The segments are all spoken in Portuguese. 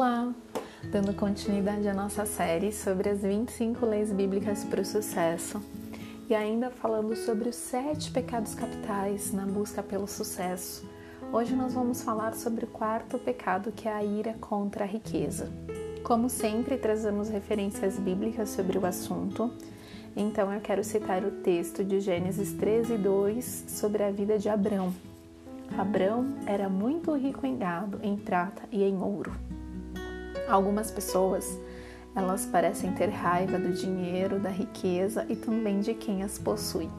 Olá! Dando continuidade à nossa série sobre as 25 leis bíblicas para o sucesso e ainda falando sobre os sete pecados capitais na busca pelo sucesso. Hoje nós vamos falar sobre o quarto pecado, que é a ira contra a riqueza. Como sempre, trazemos referências bíblicas sobre o assunto. Então eu quero citar o texto de Gênesis 13, 2 sobre a vida de Abrão. Abrão era muito rico em gado, em prata e em ouro. Algumas pessoas, elas parecem ter raiva do dinheiro, da riqueza e também de quem as possui.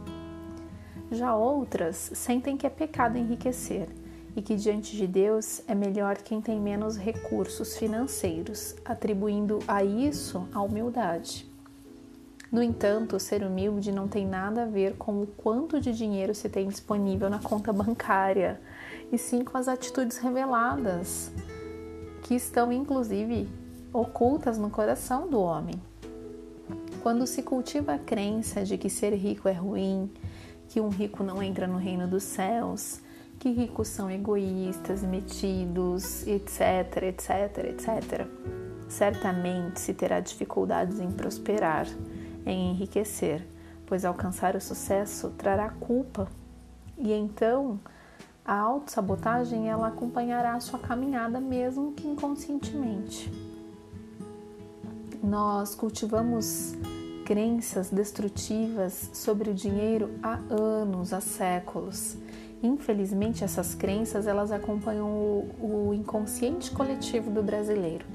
Já outras sentem que é pecado enriquecer e que diante de Deus é melhor quem tem menos recursos financeiros, atribuindo a isso a humildade. No entanto, ser humilde não tem nada a ver com o quanto de dinheiro se tem disponível na conta bancária, e sim com as atitudes reveladas que estão inclusive ocultas no coração do homem. Quando se cultiva a crença de que ser rico é ruim, que um rico não entra no reino dos céus, que ricos são egoístas, metidos, etc, etc, etc, certamente se terá dificuldades em prosperar, em enriquecer, pois alcançar o sucesso trará culpa. E então a autossabotagem ela acompanhará a sua caminhada mesmo que inconscientemente. Nós cultivamos crenças destrutivas sobre o dinheiro há anos, há séculos. Infelizmente, essas crenças elas acompanham o, o inconsciente coletivo do brasileiro,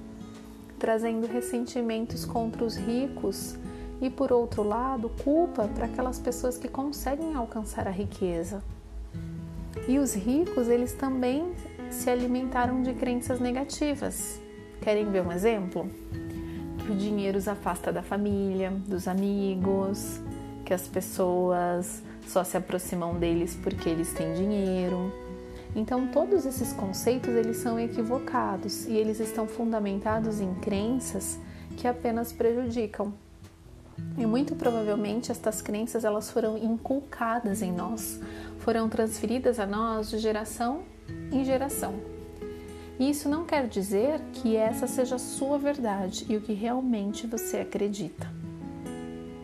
trazendo ressentimentos contra os ricos e, por outro lado, culpa para aquelas pessoas que conseguem alcançar a riqueza. E os ricos, eles também se alimentaram de crenças negativas. Querem ver um exemplo? Que o dinheiro os afasta da família, dos amigos, que as pessoas só se aproximam deles porque eles têm dinheiro. Então, todos esses conceitos eles são equivocados e eles estão fundamentados em crenças que apenas prejudicam. E muito provavelmente estas crenças elas foram inculcadas em nós, foram transferidas a nós de geração em geração. E isso não quer dizer que essa seja a sua verdade e o que realmente você acredita.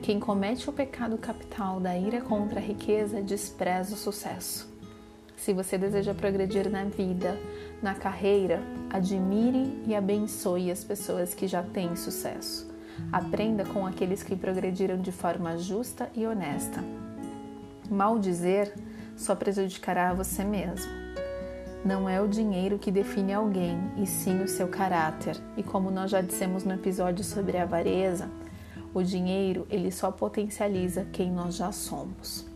Quem comete o pecado capital da ira contra a riqueza despreza o sucesso. Se você deseja progredir na vida, na carreira, admire e abençoe as pessoas que já têm sucesso. Aprenda com aqueles que progrediram de forma justa e honesta. Mal dizer só prejudicará você mesmo. Não é o dinheiro que define alguém, e sim o seu caráter. E como nós já dissemos no episódio sobre a avareza, o dinheiro ele só potencializa quem nós já somos.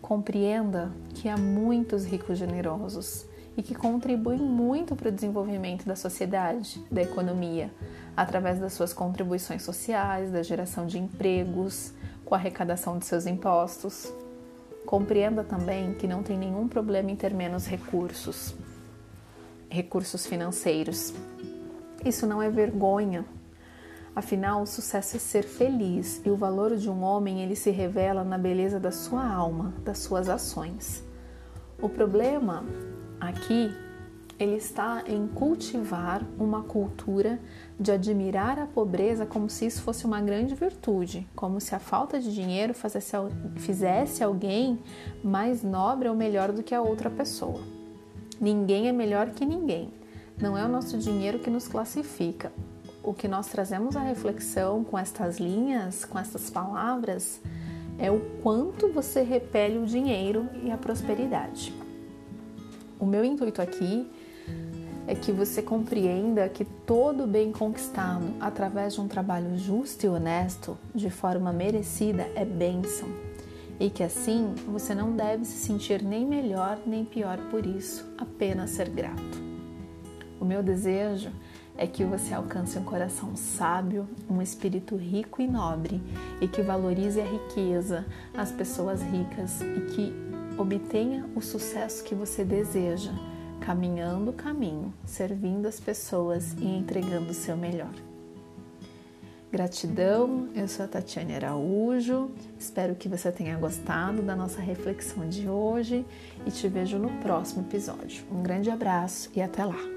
Compreenda que há muitos ricos generosos e que contribuem muito para o desenvolvimento da sociedade, da economia, através das suas contribuições sociais, da geração de empregos, com a arrecadação de seus impostos. Compreenda também que não tem nenhum problema em ter menos recursos, recursos financeiros. Isso não é vergonha. Afinal, o sucesso é ser feliz e o valor de um homem ele se revela na beleza da sua alma, das suas ações. O problema aqui ele está em cultivar uma cultura de admirar a pobreza como se isso fosse uma grande virtude, como se a falta de dinheiro fizesse, alguém mais nobre ou melhor do que a outra pessoa. Ninguém é melhor que ninguém. Não é o nosso dinheiro que nos classifica. O que nós trazemos à reflexão com estas linhas, com estas palavras, é o quanto você repele o dinheiro e a prosperidade. O meu intuito aqui é que você compreenda que todo bem conquistado através de um trabalho justo e honesto, de forma merecida, é bênção. E que assim você não deve se sentir nem melhor nem pior por isso, apenas ser grato. O meu desejo é que você alcance um coração sábio, um espírito rico e nobre e que valorize a riqueza, as pessoas ricas e que obtenha o sucesso que você deseja caminhando o caminho, servindo as pessoas e entregando o seu melhor. Gratidão, eu sou a Tatiane Araújo, espero que você tenha gostado da nossa reflexão de hoje e te vejo no próximo episódio. Um grande abraço e até lá!